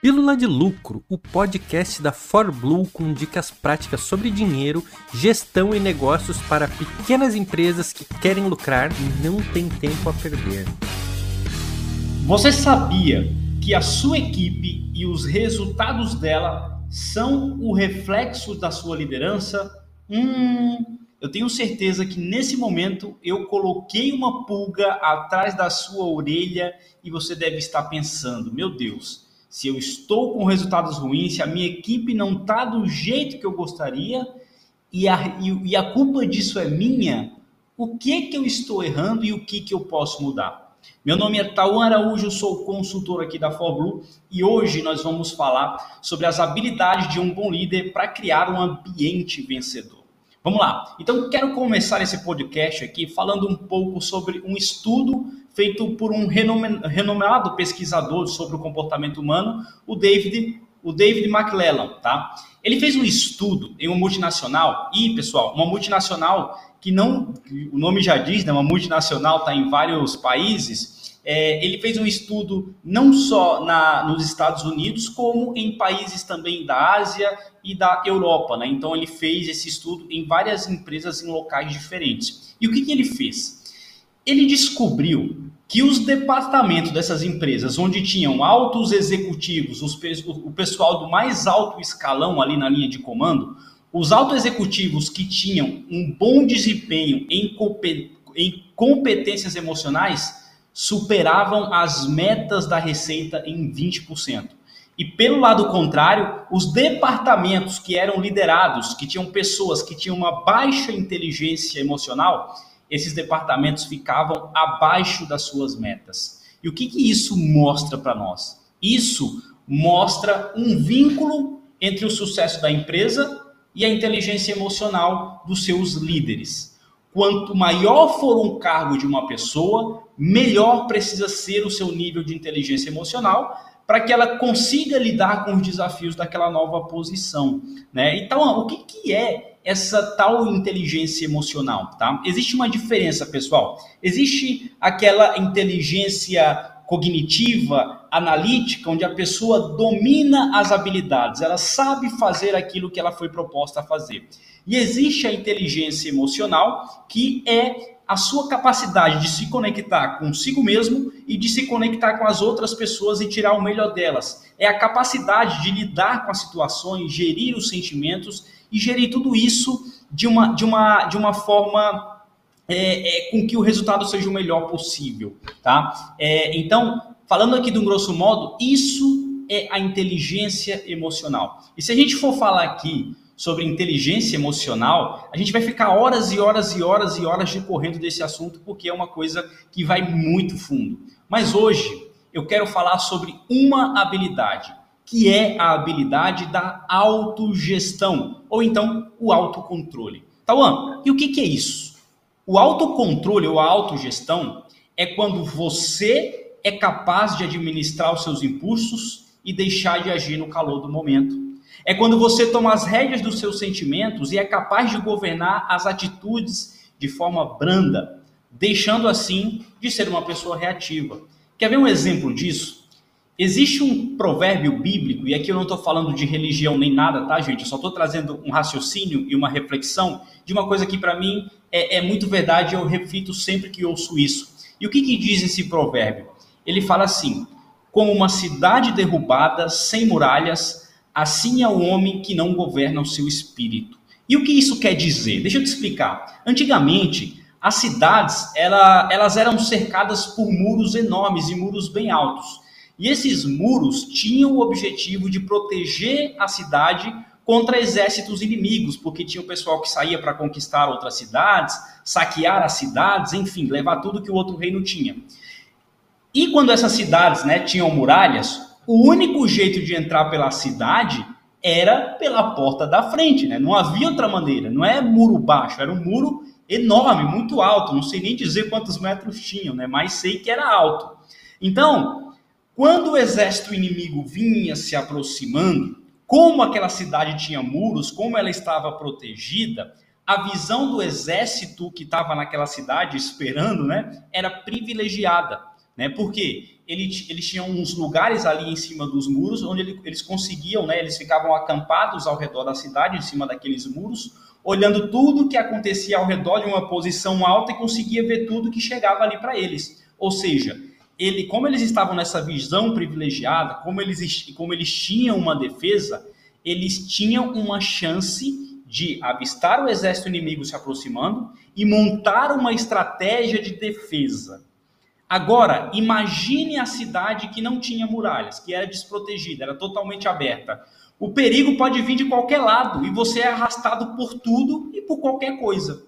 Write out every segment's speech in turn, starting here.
Pílula de Lucro, o podcast da ForBlue com dicas práticas sobre dinheiro, gestão e negócios para pequenas empresas que querem lucrar e não têm tempo a perder. Você sabia que a sua equipe e os resultados dela são o reflexo da sua liderança? Hum, eu tenho certeza que nesse momento eu coloquei uma pulga atrás da sua orelha e você deve estar pensando: meu Deus se eu estou com resultados ruins, se a minha equipe não está do jeito que eu gostaria e a, e, e a culpa disso é minha, o que que eu estou errando e o que que eu posso mudar? Meu nome é Tauan Araújo, sou consultor aqui da ForBlue e hoje nós vamos falar sobre as habilidades de um bom líder para criar um ambiente vencedor. Vamos lá. Então, quero começar esse podcast aqui falando um pouco sobre um estudo feito por um renomado pesquisador sobre o comportamento humano, o David, o David McClellan, tá? Ele fez um estudo em uma multinacional, e pessoal, uma multinacional que não, o nome já diz, né, uma multinacional está em vários países, é, ele fez um estudo não só na, nos Estados Unidos, como em países também da Ásia e da Europa. Né? Então, ele fez esse estudo em várias empresas em locais diferentes. E o que, que ele fez? Ele descobriu que os departamentos dessas empresas, onde tinham altos executivos, os, o pessoal do mais alto escalão ali na linha de comando, os altos executivos que tinham um bom desempenho em, em competências emocionais superavam as metas da receita em 20%. E pelo lado contrário, os departamentos que eram liderados, que tinham pessoas que tinham uma baixa inteligência emocional, esses departamentos ficavam abaixo das suas metas. E o que, que isso mostra para nós? Isso mostra um vínculo entre o sucesso da empresa e a inteligência emocional dos seus líderes. Quanto maior for um cargo de uma pessoa, melhor precisa ser o seu nível de inteligência emocional para que ela consiga lidar com os desafios daquela nova posição. Né? Então, o que, que é essa tal inteligência emocional? Tá? Existe uma diferença, pessoal. Existe aquela inteligência cognitiva, analítica, onde a pessoa domina as habilidades, ela sabe fazer aquilo que ela foi proposta a fazer. E existe a inteligência emocional, que é a sua capacidade de se conectar consigo mesmo e de se conectar com as outras pessoas e tirar o melhor delas. É a capacidade de lidar com as situações, gerir os sentimentos e gerir tudo isso de uma, de uma, de uma forma é, é, com que o resultado seja o melhor possível. Tá? É, então, falando aqui de um grosso modo, isso é a inteligência emocional. E se a gente for falar aqui sobre inteligência emocional, a gente vai ficar horas e horas e horas e horas decorrendo desse assunto, porque é uma coisa que vai muito fundo. Mas hoje eu quero falar sobre uma habilidade, que é a habilidade da autogestão, ou então o autocontrole. Tauan, e o que, que é isso? O autocontrole ou a autogestão é quando você é capaz de administrar os seus impulsos e deixar de agir no calor do momento é quando você toma as rédeas dos seus sentimentos e é capaz de governar as atitudes de forma branda, deixando assim de ser uma pessoa reativa. Quer ver um exemplo disso? Existe um provérbio bíblico, e aqui eu não estou falando de religião nem nada, tá, gente? Eu só estou trazendo um raciocínio e uma reflexão de uma coisa que para mim é, é, muito verdade, eu reflito sempre que ouço isso. E o que, que diz esse provérbio? Ele fala assim: como uma cidade derrubada, sem muralhas, Assim é o homem que não governa o seu espírito. E o que isso quer dizer? Deixa eu te explicar. Antigamente, as cidades ela, elas eram cercadas por muros enormes e muros bem altos. E esses muros tinham o objetivo de proteger a cidade contra exércitos inimigos, porque tinha o pessoal que saía para conquistar outras cidades, saquear as cidades, enfim, levar tudo que o outro reino tinha. E quando essas cidades né, tinham muralhas, o único jeito de entrar pela cidade era pela porta da frente, né? Não havia outra maneira. Não é muro baixo, era um muro enorme, muito alto. Não sei nem dizer quantos metros tinham, né? Mas sei que era alto. Então, quando o exército inimigo vinha se aproximando, como aquela cidade tinha muros, como ela estava protegida, a visão do exército que estava naquela cidade esperando, né, era privilegiada, né? Porque eles, eles tinham uns lugares ali em cima dos muros onde ele, eles conseguiam, né, eles ficavam acampados ao redor da cidade, em cima daqueles muros, olhando tudo que acontecia ao redor de uma posição alta e conseguia ver tudo que chegava ali para eles. Ou seja, ele, como eles estavam nessa visão privilegiada, como eles, como eles tinham uma defesa, eles tinham uma chance de avistar o exército inimigo se aproximando e montar uma estratégia de defesa. Agora, imagine a cidade que não tinha muralhas, que era desprotegida, era totalmente aberta. O perigo pode vir de qualquer lado e você é arrastado por tudo e por qualquer coisa.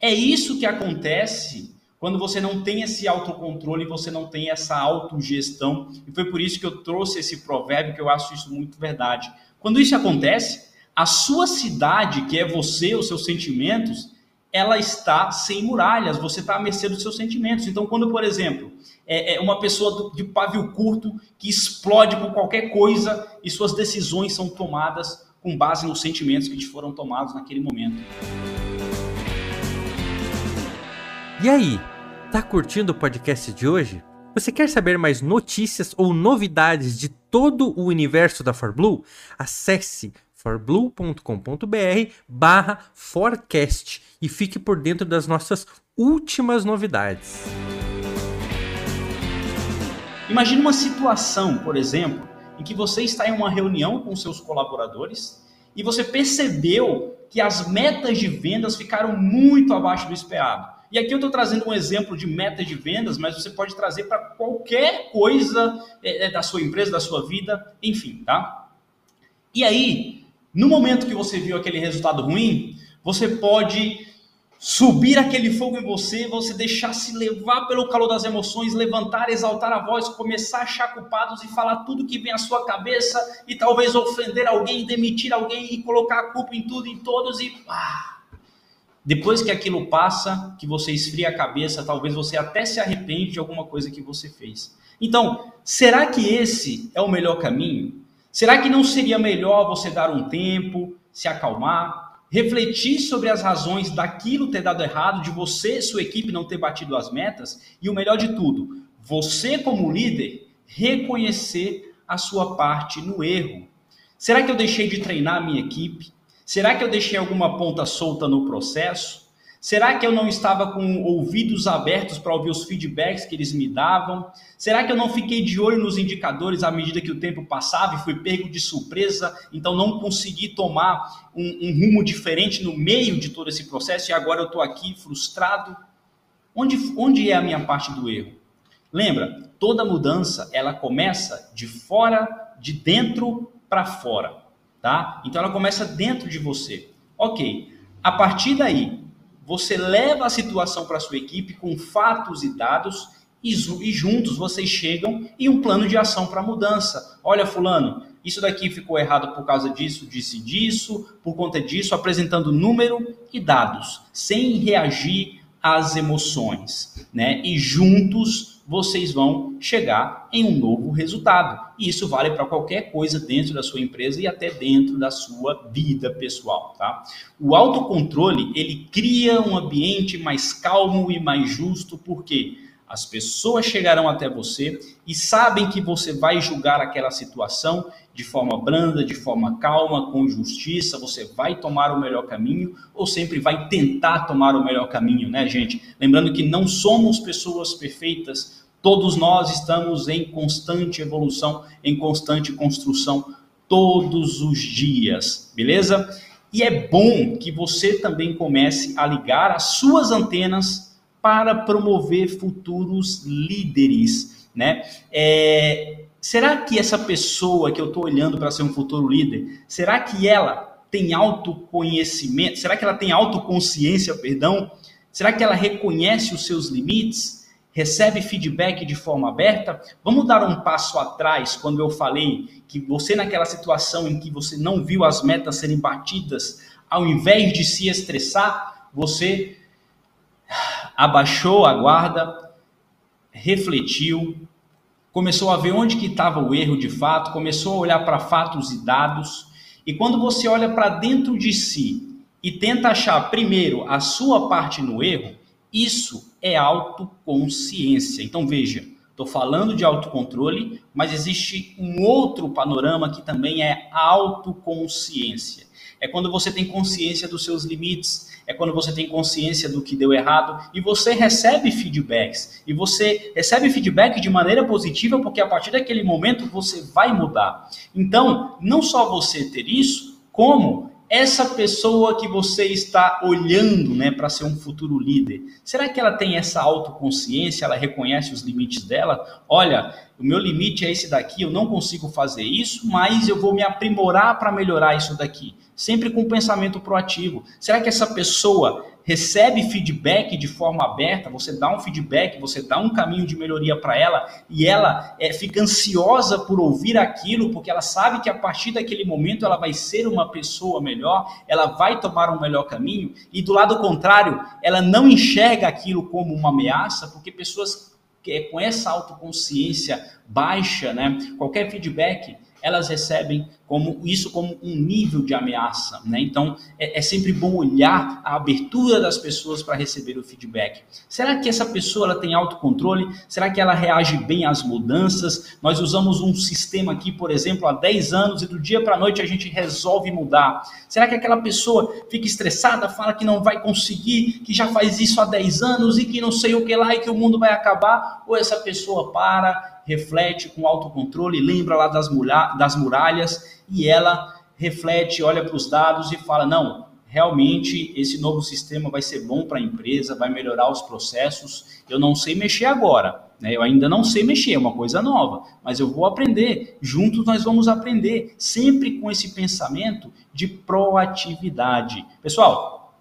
É isso que acontece quando você não tem esse autocontrole, você não tem essa autogestão. E foi por isso que eu trouxe esse provérbio, que eu acho isso muito verdade. Quando isso acontece, a sua cidade, que é você, os seus sentimentos, ela está sem muralhas, você está à mercê dos seus sentimentos. Então, quando, por exemplo, é, é uma pessoa de pavio curto que explode por qualquer coisa e suas decisões são tomadas com base nos sentimentos que te foram tomados naquele momento. E aí, tá curtindo o podcast de hoje? Você quer saber mais notícias ou novidades de todo o universo da ForBlue? Acesse forblue.com.br barra forecast e fique por dentro das nossas últimas novidades. Imagine uma situação, por exemplo, em que você está em uma reunião com seus colaboradores e você percebeu que as metas de vendas ficaram muito abaixo do esperado. E aqui eu estou trazendo um exemplo de meta de vendas, mas você pode trazer para qualquer coisa é, é, da sua empresa, da sua vida, enfim, tá? E aí, no momento que você viu aquele resultado ruim, você pode subir aquele fogo em você, você deixar se levar pelo calor das emoções, levantar, exaltar a voz, começar a achar culpados e falar tudo que vem à sua cabeça e talvez ofender alguém, demitir alguém e colocar a culpa em tudo em todos e ah, depois que aquilo passa, que você esfria a cabeça, talvez você até se arrepende de alguma coisa que você fez. Então, será que esse é o melhor caminho? Será que não seria melhor você dar um tempo, se acalmar, refletir sobre as razões daquilo ter dado errado, de você, sua equipe não ter batido as metas e o melhor de tudo, você como líder reconhecer a sua parte no erro? Será que eu deixei de treinar a minha equipe? Será que eu deixei alguma ponta solta no processo? Será que eu não estava com ouvidos abertos para ouvir os feedbacks que eles me davam? Será que eu não fiquei de olho nos indicadores à medida que o tempo passava e fui pego de surpresa, então não consegui tomar um, um rumo diferente no meio de todo esse processo e agora eu estou aqui frustrado? Onde, onde é a minha parte do erro? Lembra, toda mudança ela começa de fora, de dentro para fora tá? Então ela começa dentro de você. Ok, a partir daí, você leva a situação para sua equipe com fatos e dados e, juntos vocês chegam em um plano de ação para mudança. Olha, fulano, isso daqui ficou errado por causa disso, disso e disso, por conta disso, apresentando número e dados, sem reagir às emoções, né? E juntos vocês vão chegar em um novo resultado. E isso vale para qualquer coisa dentro da sua empresa e até dentro da sua vida pessoal, tá? O autocontrole, ele cria um ambiente mais calmo e mais justo, porque as pessoas chegarão até você e sabem que você vai julgar aquela situação de forma branda, de forma calma, com justiça, você vai tomar o melhor caminho ou sempre vai tentar tomar o melhor caminho, né, gente? Lembrando que não somos pessoas perfeitas, Todos nós estamos em constante evolução, em constante construção, todos os dias, beleza? E é bom que você também comece a ligar as suas antenas para promover futuros líderes, né? É, será que essa pessoa que eu estou olhando para ser um futuro líder, será que ela tem autoconhecimento? Será que ela tem autoconsciência, perdão? Será que ela reconhece os seus limites? recebe feedback de forma aberta. Vamos dar um passo atrás quando eu falei que você, naquela situação em que você não viu as metas serem batidas, ao invés de se estressar, você abaixou a guarda, refletiu, começou a ver onde que estava o erro de fato, começou a olhar para fatos e dados. E quando você olha para dentro de si e tenta achar primeiro a sua parte no erro, isso é autoconsciência. Então veja, Estou falando de autocontrole, mas existe um outro panorama que também é autoconsciência. É quando você tem consciência dos seus limites, é quando você tem consciência do que deu errado e você recebe feedbacks. E você recebe feedback de maneira positiva, porque a partir daquele momento você vai mudar. Então, não só você ter isso, como essa pessoa que você está olhando né, para ser um futuro líder, será que ela tem essa autoconsciência? Ela reconhece os limites dela? Olha, o meu limite é esse daqui, eu não consigo fazer isso, mas eu vou me aprimorar para melhorar isso daqui. Sempre com pensamento proativo. Será que essa pessoa recebe feedback de forma aberta, você dá um feedback, você dá um caminho de melhoria para ela e ela é, fica ansiosa por ouvir aquilo, porque ela sabe que a partir daquele momento ela vai ser uma pessoa melhor, ela vai tomar um melhor caminho, e do lado contrário, ela não enxerga aquilo como uma ameaça, porque pessoas com essa autoconsciência baixa, né, qualquer feedback elas recebem como isso como um nível de ameaça, né? Então é, é sempre bom olhar a abertura das pessoas para receber o feedback. Será que essa pessoa ela tem autocontrole? Será que ela reage bem às mudanças? Nós usamos um sistema aqui, por exemplo, há 10 anos e do dia para a noite a gente resolve mudar. Será que aquela pessoa fica estressada, fala que não vai conseguir, que já faz isso há 10 anos e que não sei o que lá e que o mundo vai acabar? Ou essa pessoa para reflete com autocontrole, lembra lá das, das muralhas e ela reflete, olha para os dados e fala: não, realmente esse novo sistema vai ser bom para a empresa, vai melhorar os processos. Eu não sei mexer agora, né? eu ainda não sei mexer, é uma coisa nova, mas eu vou aprender. Juntos nós vamos aprender, sempre com esse pensamento de proatividade. Pessoal,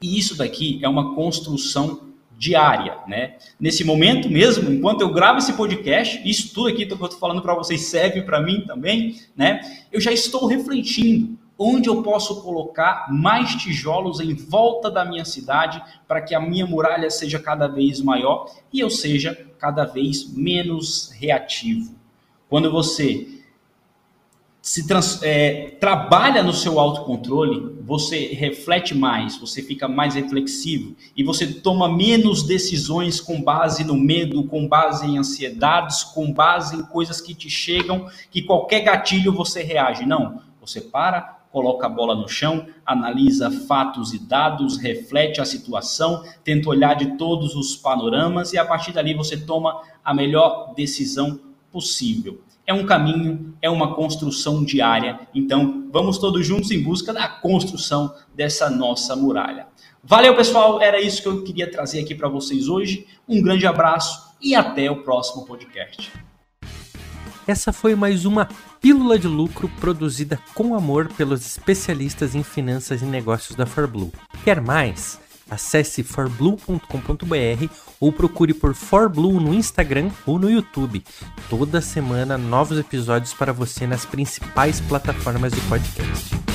e isso daqui é uma construção diária, né? Nesse momento mesmo, enquanto eu gravo esse podcast, isso tudo aqui que eu estou falando para vocês serve para mim também, né? Eu já estou refletindo onde eu posso colocar mais tijolos em volta da minha cidade para que a minha muralha seja cada vez maior e eu seja cada vez menos reativo. Quando você se trans, é, trabalha no seu autocontrole, você reflete mais, você fica mais reflexivo e você toma menos decisões com base no medo, com base em ansiedades, com base em coisas que te chegam, que qualquer gatilho você reage. Não, você para, coloca a bola no chão, analisa fatos e dados, reflete a situação, tenta olhar de todos os panoramas e a partir dali você toma a melhor decisão possível é um caminho, é uma construção diária. Então, vamos todos juntos em busca da construção dessa nossa muralha. Valeu, pessoal. Era isso que eu queria trazer aqui para vocês hoje. Um grande abraço e até o próximo podcast. Essa foi mais uma pílula de lucro produzida com amor pelos especialistas em finanças e negócios da ForBlue. Quer mais? Acesse forblue.com.br ou procure por ForBlue no Instagram ou no YouTube. Toda semana novos episódios para você nas principais plataformas de podcast.